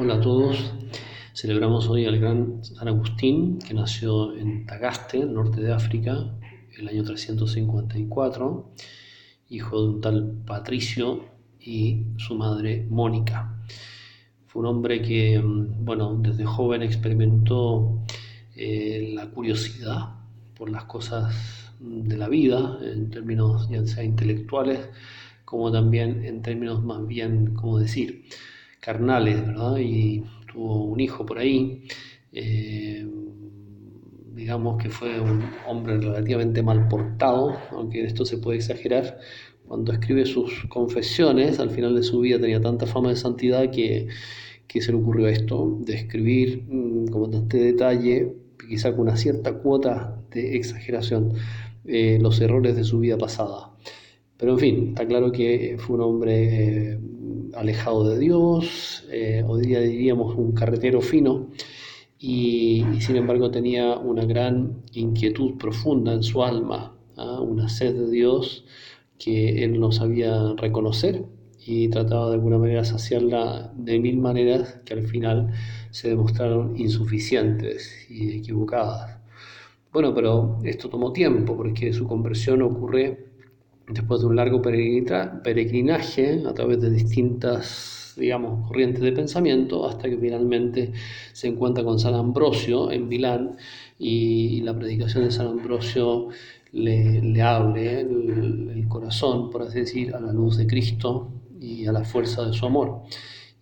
Hola a todos. Celebramos hoy al gran San Agustín, que nació en Tagaste, norte de África, el año 354, hijo de un tal Patricio y su madre Mónica. Fue un hombre que, mm, bueno, desde joven experimentó eh, la curiosidad por las cosas de la vida, en términos ya sea intelectuales, como también en términos más bien, como decir, carnales, ¿verdad? Y tuvo un hijo por ahí. Eh, digamos que fue un hombre relativamente mal portado, aunque esto se puede exagerar. Cuando escribe sus confesiones, al final de su vida tenía tanta fama de santidad que, que se le ocurrió esto, de escribir mm, con bastante detalle, quizá con una cierta cuota de exageración, eh, los errores de su vida pasada. Pero en fin, está claro que fue un hombre eh, alejado de Dios, eh, hoy día diríamos un carretero fino, y, sin embargo tenía una gran inquietud profunda en su alma, ¿ah? una sed de Dios que él no sabía reconocer y trataba de alguna manera saciarla de mil maneras que al final se demostraron insuficientes y equivocadas. Bueno, pero esto tomó tiempo porque su conversión ocurre después de un largo peregrinaje a través de distintas, digamos, corrientes de pensamiento, hasta que finalmente se encuentra con San Ambrosio en Milán y la predicación de San Ambrosio le, le abre el, corazón, por así decir, a la luz de Cristo y a la fuerza de su amor.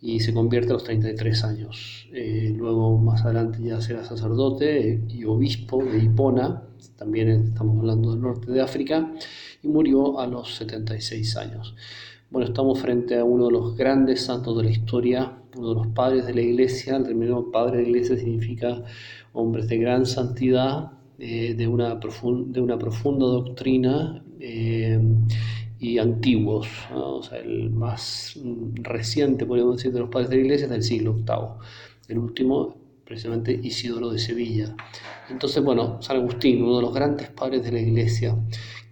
Y se convierte a los 33 años. Eh, luego, más adelante, ya será sacerdote y obispo de Hipona, también estamos hablando del norte de África, y murió a los 76 años. Bueno, estamos frente a uno de los grandes santos de la historia, uno de los padres de la iglesia. El término padre de la iglesia significa hombres de gran santidad, eh, de, una de una profunda doctrina eh, y antiguos. O sea, el más reciente, podríamos decir, de los padres de la iglesia es del siglo VIII. El último precisamente Isidoro de Sevilla. Entonces, bueno, San Agustín, uno de los grandes padres de la iglesia,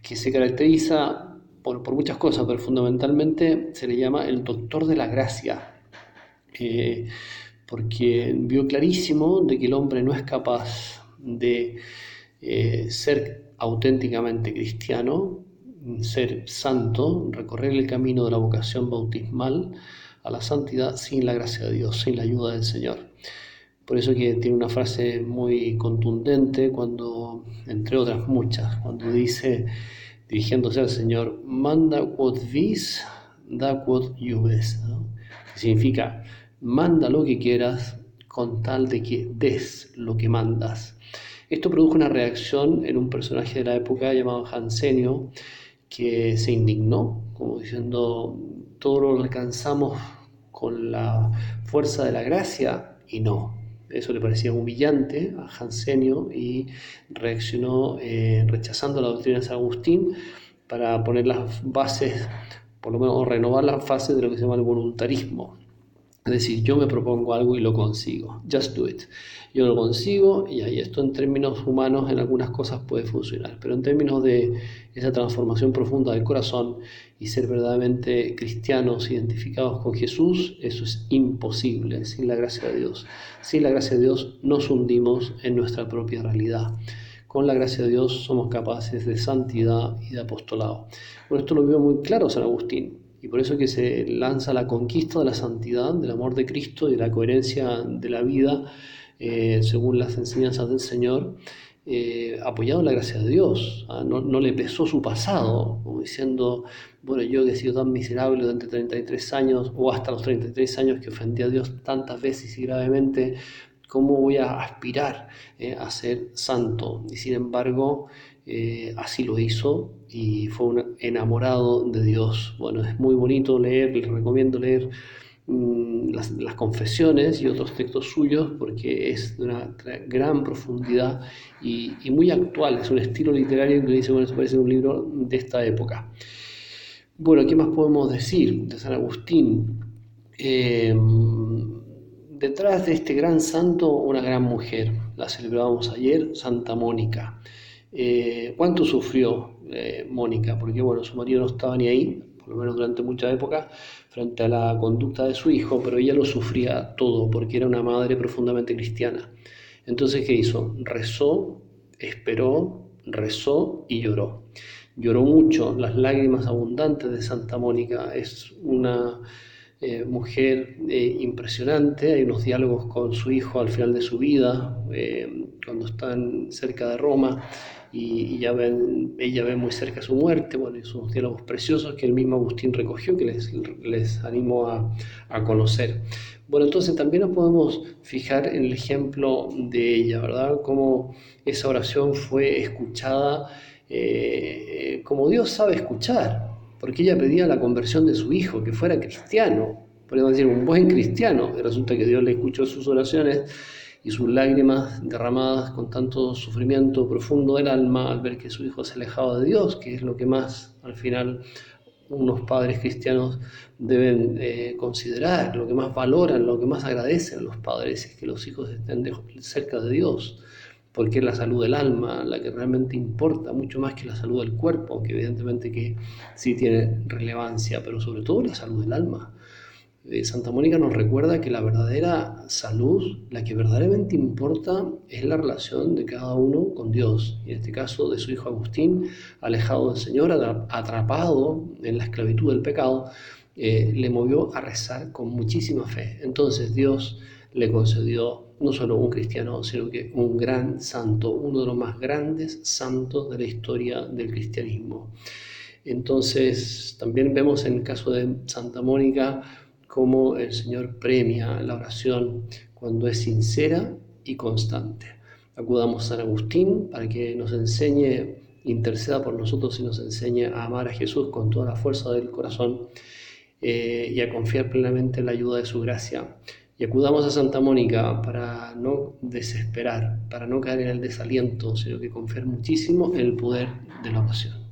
que se caracteriza por, muchas cosas, pero fundamentalmente se le llama el doctor de la gracia, eh, porque vio clarísimo de que el hombre no es capaz de eh, ser auténticamente cristiano, ser santo, recorrer el camino de la vocación bautismal a la santidad sin la gracia de Dios, sin la ayuda del Señor. Por eso que tiene una frase muy contundente cuando, entre otras muchas, cuando dice, dirigiéndose al Señor, manda quod vis, da quod iubes, significa, manda lo que quieras con tal de que des lo que mandas. Esto produjo una reacción en un personaje de la época llamado Hansenio, que se indignó, como diciendo, todo lo alcanzamos con la fuerza de la gracia y no, eso le parecía humillante a Jansenio y reaccionó eh, rechazando la doctrina de San Agustín para poner las bases, por lo menos renovar las fases de lo que se llama el voluntarismo. Es decir, yo me propongo algo y lo consigo. Just do it. Yo lo consigo y ahí esto en términos humanos en algunas cosas puede funcionar, pero en términos de esa transformación profunda del corazón y ser verdaderamente cristianos identificados con Jesús, eso es imposible sin la gracia de Dios. Sin la gracia de Dios nos hundimos en nuestra propia realidad. Con la gracia de Dios somos capaces de santidad y de apostolado. Bueno, esto lo vio muy claro San Agustín. Y por eso que se lanza la conquista de la santidad, del amor de Cristo y de la coherencia de la vida eh, según las enseñanzas del Señor, eh, apoyado en la gracia de Dios. ¿ah? No, no, le pesó su pasado, como diciendo, bueno, yo que he sido tan miserable durante 33 años o hasta los 33 años que ofendí a Dios tantas veces y gravemente, ¿cómo voy a aspirar eh, a ser santo? Y sin embargo, así lo hizo y fue un enamorado de Dios. Bueno, es muy bonito leer, les recomiendo leer mm, las, confesiones y otros textos suyos porque es de una gran profundidad y, muy actual. Es un estilo literario que dice, bueno, parece un libro de esta época. Bueno, ¿qué más podemos decir de San Agustín? Em, detrás de este gran santo, una gran mujer, la celebrábamos ayer, Santa Mónica. Eh, ¿Cuánto sufrió eh, Mónica? Porque bueno, su marido no estaba ni ahí, por lo menos durante mucha época, frente a la conducta de su hijo, pero ella lo sufría todo porque era una madre profundamente cristiana. Entonces, ¿qué hizo? Rezó, esperó, rezó y lloró. Lloró mucho, las lágrimas abundantes de Santa Mónica. Es una eh, mujer impresionante, hay unos diálogos con su hijo al final de su vida, cuando están cerca de Roma y, ya ven, ella ve muy cerca su muerte, bueno, y son diálogos preciosos que el mismo Agustín recogió, que les, les animo a, a, conocer. Bueno, entonces también nos podemos fijar en el ejemplo de ella, ¿verdad? Cómo esa oración fue escuchada eh, como Dios sabe escuchar, porque ella pedía la conversión de su hijo, que fuera cristiano, podemos decir un buen cristiano, y resulta que Dios le escuchó sus oraciones y sus lágrimas derramadas con tanto sufrimiento profundo del alma al ver que su hijo se alejaba de Dios, que es lo que más al final unos padres cristianos deben eh, considerar, lo que más valoran, lo que más agradecen los padres es que los hijos estén cerca de Dios, porque es la salud del alma la que realmente importa, mucho más que la salud del cuerpo, que evidentemente que sí tiene relevancia, pero sobre todo la salud del alma. Eh, Santa Mónica nos recuerda que la verdadera salud, la que verdaderamente importa, es la relación de cada uno con Dios. Y en este caso de su hijo Agustín, alejado del Señor, atrapado en la esclavitud del pecado, eh, le movió a rezar con muchísima fe. Entonces Dios le concedió no solo un cristiano, sino que un gran santo, uno de los más grandes santos de la historia del cristianismo. Entonces, también vemos en el caso de Santa Mónica, cómo el Señor premia la oración cuando es sincera y constante. Acudamos a San Agustín para que nos enseñe, interceda por nosotros y nos enseñe a amar a Jesús con toda la fuerza del corazón eh, y a confiar plenamente en la ayuda de su gracia. Y acudamos a Santa Mónica para no desesperar, para no caer en el desaliento, sino que confiar muchísimo en el poder de la oración.